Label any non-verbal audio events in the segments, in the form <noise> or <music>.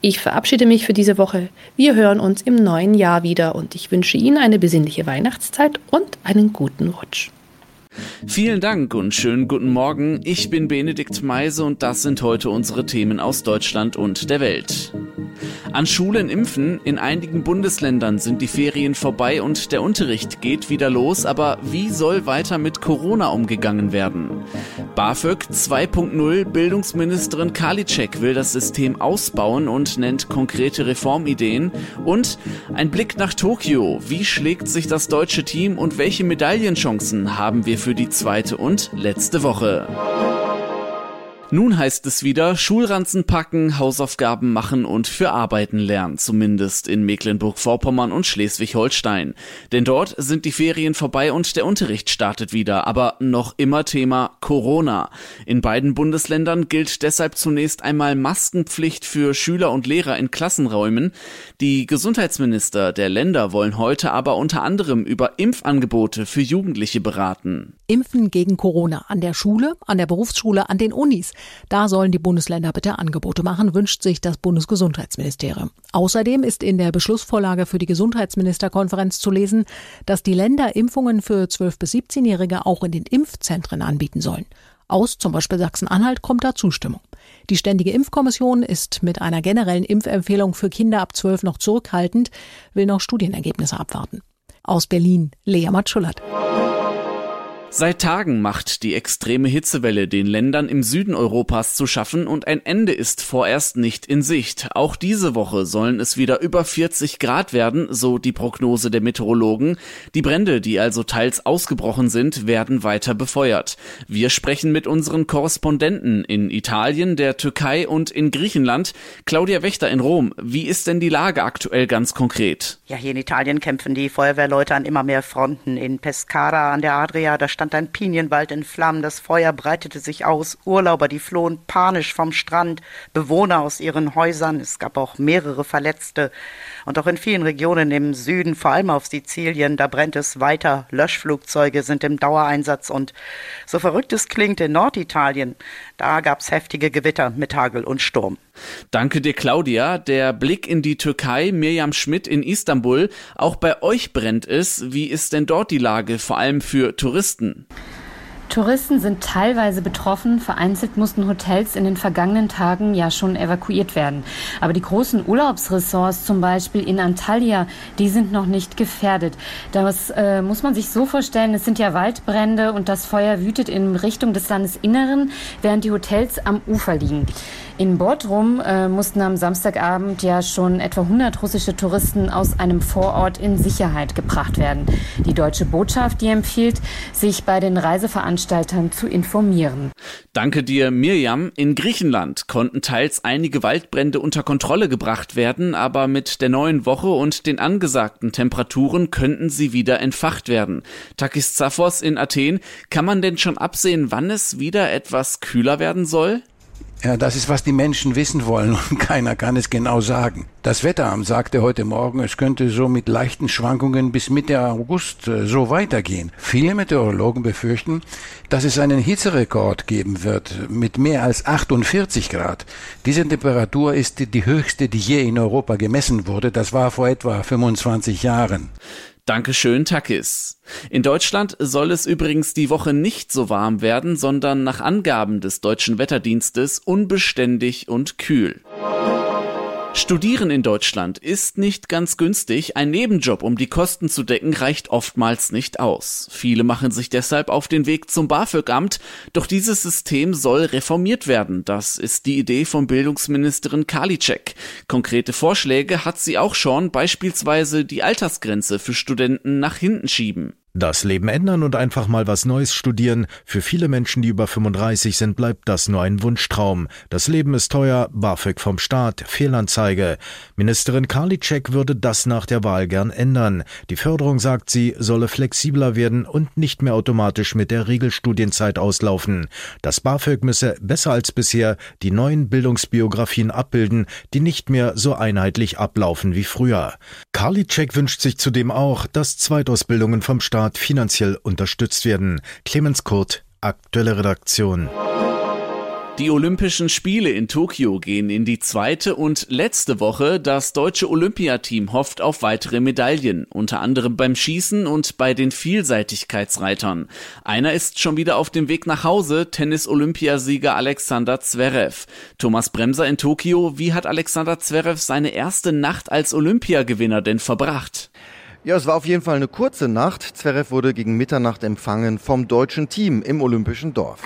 Ich verabschiede mich für diese Woche. Wir hören uns im neuen Jahr wieder und ich wünsche Ihnen eine besinnliche Weihnachtszeit und einen guten Rutsch. Vielen Dank und schönen guten Morgen. Ich bin Benedikt Meise und das sind heute unsere Themen aus Deutschland und der Welt. An Schulen impfen. In einigen Bundesländern sind die Ferien vorbei und der Unterricht geht wieder los. Aber wie soll weiter mit Corona umgegangen werden? BAföG 2.0 Bildungsministerin Karliczek will das System ausbauen und nennt konkrete Reformideen. Und ein Blick nach Tokio. Wie schlägt sich das deutsche Team und welche Medaillenchancen haben wir für die zweite und letzte Woche? Nun heißt es wieder Schulranzen packen, Hausaufgaben machen und für Arbeiten lernen, zumindest in Mecklenburg-Vorpommern und Schleswig-Holstein. Denn dort sind die Ferien vorbei und der Unterricht startet wieder, aber noch immer Thema Corona. In beiden Bundesländern gilt deshalb zunächst einmal Maskenpflicht für Schüler und Lehrer in Klassenräumen. Die Gesundheitsminister der Länder wollen heute aber unter anderem über Impfangebote für Jugendliche beraten. Impfen gegen Corona an der Schule, an der Berufsschule, an den Unis. Da sollen die Bundesländer bitte Angebote machen, wünscht sich das Bundesgesundheitsministerium. Außerdem ist in der Beschlussvorlage für die Gesundheitsministerkonferenz zu lesen, dass die Länder Impfungen für 12- bis 17-Jährige auch in den Impfzentren anbieten sollen. Aus zum Beispiel Sachsen-Anhalt kommt da Zustimmung. Die Ständige Impfkommission ist mit einer generellen Impfempfehlung für Kinder ab 12 noch zurückhaltend, will noch Studienergebnisse abwarten. Aus Berlin, Lea Matschullert. Seit Tagen macht die extreme Hitzewelle den Ländern im Süden Europas zu schaffen und ein Ende ist vorerst nicht in Sicht. Auch diese Woche sollen es wieder über 40 Grad werden, so die Prognose der Meteorologen. Die Brände, die also teils ausgebrochen sind, werden weiter befeuert. Wir sprechen mit unseren Korrespondenten in Italien, der Türkei und in Griechenland. Claudia Wächter in Rom. Wie ist denn die Lage aktuell ganz konkret? Ja, hier in Italien kämpfen die Feuerwehrleute an immer mehr Fronten. In Pescara an der Adria, da stand ein Pinienwald in Flammen, das Feuer breitete sich aus, Urlauber, die flohen panisch vom Strand, Bewohner aus ihren Häusern, es gab auch mehrere Verletzte. Und auch in vielen Regionen im Süden, vor allem auf Sizilien, da brennt es weiter. Löschflugzeuge sind im Dauereinsatz und so verrückt es klingt, in Norditalien, da gab es heftige Gewitter mit Hagel und Sturm. Danke dir, Claudia. Der Blick in die Türkei, Mirjam Schmidt in Istanbul. Auch bei euch brennt es. Wie ist denn dort die Lage, vor allem für Touristen? Touristen sind teilweise betroffen. Vereinzelt mussten Hotels in den vergangenen Tagen ja schon evakuiert werden. Aber die großen Urlaubsressorts, zum Beispiel in Antalya, die sind noch nicht gefährdet. Das äh, muss man sich so vorstellen, es sind ja Waldbrände und das Feuer wütet in Richtung des Landesinneren, während die Hotels am Ufer liegen. In Bodrum äh, mussten am Samstagabend ja schon etwa 100 russische Touristen aus einem Vorort in Sicherheit gebracht werden. Die deutsche Botschaft, die empfiehlt, sich bei den Reiseveranstaltern zu informieren. Danke dir, Mirjam. In Griechenland konnten teils einige Waldbrände unter Kontrolle gebracht werden, aber mit der neuen Woche und den angesagten Temperaturen könnten sie wieder entfacht werden. Takis Zaphos in Athen, kann man denn schon absehen, wann es wieder etwas kühler werden soll? Ja, das ist, was die Menschen wissen wollen <laughs> und keiner kann es genau sagen. Das Wetteramt sagte heute Morgen, es könnte so mit leichten Schwankungen bis Mitte August äh, so weitergehen. Viele Meteorologen befürchten, dass es einen Hitzerekord geben wird mit mehr als 48 Grad. Diese Temperatur ist die höchste, die je in Europa gemessen wurde. Das war vor etwa 25 Jahren. Dankeschön, Takis. In Deutschland soll es übrigens die Woche nicht so warm werden, sondern nach Angaben des deutschen Wetterdienstes unbeständig und kühl. Studieren in Deutschland ist nicht ganz günstig. Ein Nebenjob, um die Kosten zu decken, reicht oftmals nicht aus. Viele machen sich deshalb auf den Weg zum BAföG-Amt. Doch dieses System soll reformiert werden. Das ist die Idee von Bildungsministerin Karliczek. Konkrete Vorschläge hat sie auch schon, beispielsweise die Altersgrenze für Studenten nach hinten schieben. Das Leben ändern und einfach mal was Neues studieren. Für viele Menschen, die über 35 sind, bleibt das nur ein Wunschtraum. Das Leben ist teuer, BAföG vom Staat, Fehlanzeige. Ministerin Karliczek würde das nach der Wahl gern ändern. Die Förderung, sagt sie, solle flexibler werden und nicht mehr automatisch mit der Regelstudienzeit auslaufen. Das BAföG müsse besser als bisher die neuen Bildungsbiografien abbilden, die nicht mehr so einheitlich ablaufen wie früher. Karliczek wünscht sich zudem auch, dass Zweitausbildungen vom Staat Staat finanziell unterstützt werden. Clemens Kurt, aktuelle Redaktion. Die Olympischen Spiele in Tokio gehen in die zweite und letzte Woche. Das deutsche Olympiateam hofft auf weitere Medaillen, unter anderem beim Schießen und bei den Vielseitigkeitsreitern. Einer ist schon wieder auf dem Weg nach Hause, Tennis-Olympiasieger Alexander Zverev. Thomas Bremser in Tokio, wie hat Alexander Zverev seine erste Nacht als Olympiagewinner denn verbracht? Ja, es war auf jeden Fall eine kurze Nacht. Zverev wurde gegen Mitternacht empfangen vom deutschen Team im Olympischen Dorf.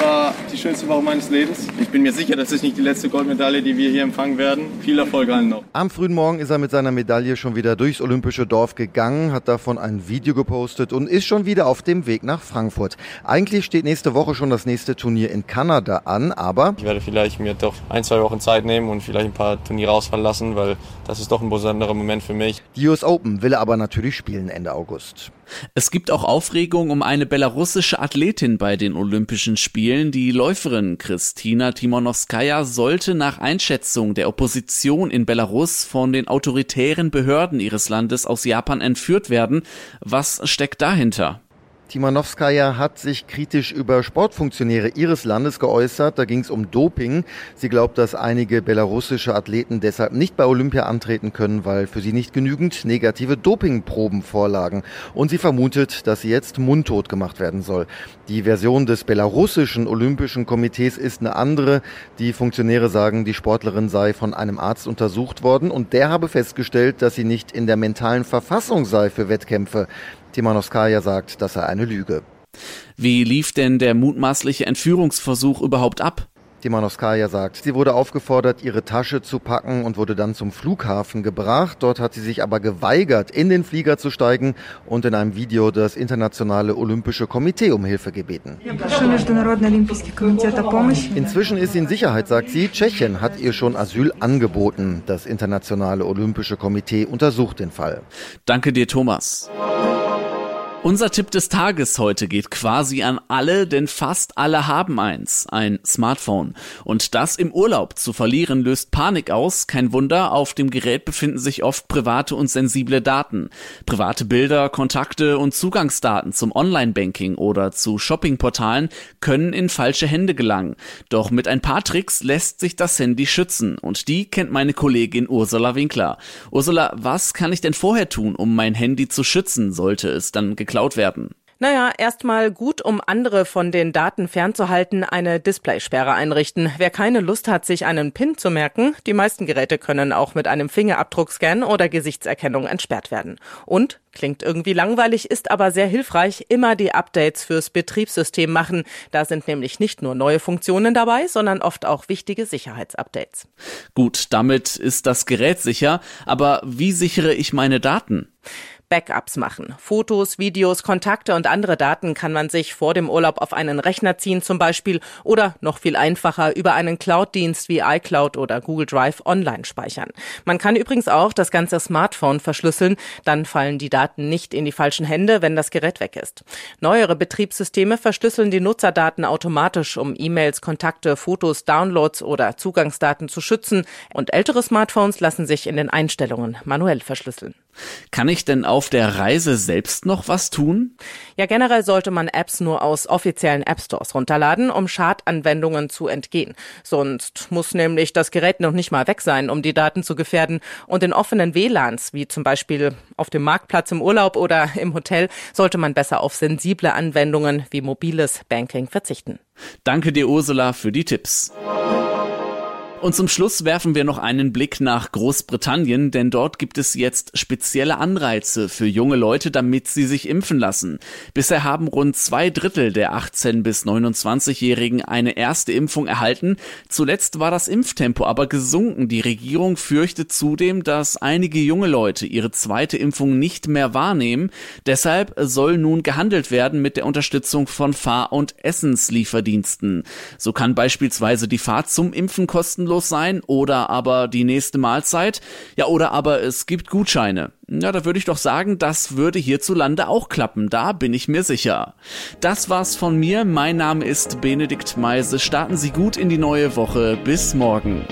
War die schönste Woche meines Lebens. Ich bin mir sicher, das ist nicht die letzte Goldmedaille, die wir hier empfangen werden. Viel Erfolg allen noch. Am frühen Morgen ist er mit seiner Medaille schon wieder durchs olympische Dorf gegangen, hat davon ein Video gepostet und ist schon wieder auf dem Weg nach Frankfurt. Eigentlich steht nächste Woche schon das nächste Turnier in Kanada an, aber ich werde vielleicht mir doch ein, zwei Wochen Zeit nehmen und vielleicht ein paar Turniere ausfallen lassen, weil das ist doch ein besonderer Moment für mich. Die US Open will er aber natürlich spielen Ende August. Es gibt auch Aufregung um eine belarussische Athletin bei den Olympischen Spielen. Die Läuferin Kristina Timonowskaja sollte nach Einschätzung der Opposition in Belarus von den autoritären Behörden ihres Landes aus Japan entführt werden. Was steckt dahinter? Timanowskaja hat sich kritisch über Sportfunktionäre ihres Landes geäußert. Da ging es um Doping. Sie glaubt, dass einige belarussische Athleten deshalb nicht bei Olympia antreten können, weil für sie nicht genügend negative Dopingproben vorlagen. Und sie vermutet, dass sie jetzt mundtot gemacht werden soll. Die Version des belarussischen Olympischen Komitees ist eine andere. Die Funktionäre sagen, die Sportlerin sei von einem Arzt untersucht worden und der habe festgestellt, dass sie nicht in der mentalen Verfassung sei für Wettkämpfe. Timanowskaja sagt, das sei eine Lüge. Wie lief denn der mutmaßliche Entführungsversuch überhaupt ab? Timanowskaja sagt, sie wurde aufgefordert, ihre Tasche zu packen und wurde dann zum Flughafen gebracht. Dort hat sie sich aber geweigert, in den Flieger zu steigen und in einem Video das Internationale Olympische Komitee um Hilfe gebeten. Inzwischen ist sie in Sicherheit, sagt sie. Tschechien hat ihr schon Asyl angeboten. Das Internationale Olympische Komitee untersucht den Fall. Danke dir, Thomas. Unser Tipp des Tages heute geht quasi an alle, denn fast alle haben eins, ein Smartphone. Und das im Urlaub zu verlieren löst Panik aus. Kein Wunder, auf dem Gerät befinden sich oft private und sensible Daten. Private Bilder, Kontakte und Zugangsdaten zum Online-Banking oder zu Shoppingportalen können in falsche Hände gelangen. Doch mit ein paar Tricks lässt sich das Handy schützen. Und die kennt meine Kollegin Ursula Winkler. Ursula, was kann ich denn vorher tun, um mein Handy zu schützen, sollte es dann geklaut werden. Naja, erstmal gut, um andere von den Daten fernzuhalten, eine Displaysperre einrichten. Wer keine Lust hat, sich einen PIN zu merken, die meisten Geräte können auch mit einem Fingerabdruckscan oder Gesichtserkennung entsperrt werden. Und, klingt irgendwie langweilig, ist aber sehr hilfreich, immer die Updates fürs Betriebssystem machen. Da sind nämlich nicht nur neue Funktionen dabei, sondern oft auch wichtige Sicherheitsupdates. Gut, damit ist das Gerät sicher, aber wie sichere ich meine Daten? Backups machen. Fotos, Videos, Kontakte und andere Daten kann man sich vor dem Urlaub auf einen Rechner ziehen zum Beispiel oder noch viel einfacher über einen Cloud-Dienst wie iCloud oder Google Drive online speichern. Man kann übrigens auch das ganze Smartphone verschlüsseln, dann fallen die Daten nicht in die falschen Hände, wenn das Gerät weg ist. Neuere Betriebssysteme verschlüsseln die Nutzerdaten automatisch, um E-Mails, Kontakte, Fotos, Downloads oder Zugangsdaten zu schützen und ältere Smartphones lassen sich in den Einstellungen manuell verschlüsseln. Kann ich denn auf der Reise selbst noch was tun? Ja, generell sollte man Apps nur aus offiziellen App Stores runterladen, um Schadanwendungen zu entgehen. Sonst muss nämlich das Gerät noch nicht mal weg sein, um die Daten zu gefährden. Und in offenen WLANs, wie zum Beispiel auf dem Marktplatz im Urlaub oder im Hotel, sollte man besser auf sensible Anwendungen wie mobiles Banking verzichten. Danke dir, Ursula, für die Tipps. Und zum Schluss werfen wir noch einen Blick nach Großbritannien, denn dort gibt es jetzt spezielle Anreize für junge Leute, damit sie sich impfen lassen. Bisher haben rund zwei Drittel der 18 bis 29-Jährigen eine erste Impfung erhalten. Zuletzt war das Impftempo aber gesunken. Die Regierung fürchtet zudem, dass einige junge Leute ihre zweite Impfung nicht mehr wahrnehmen. Deshalb soll nun gehandelt werden mit der Unterstützung von Fahr- und Essenslieferdiensten. So kann beispielsweise die Fahrt zum Impfen kosten kostenlos sein oder aber die nächste Mahlzeit. Ja, oder aber es gibt Gutscheine. Ja, da würde ich doch sagen, das würde hierzulande auch klappen. Da bin ich mir sicher. Das war's von mir. Mein Name ist Benedikt Meise. Starten Sie gut in die neue Woche. Bis morgen.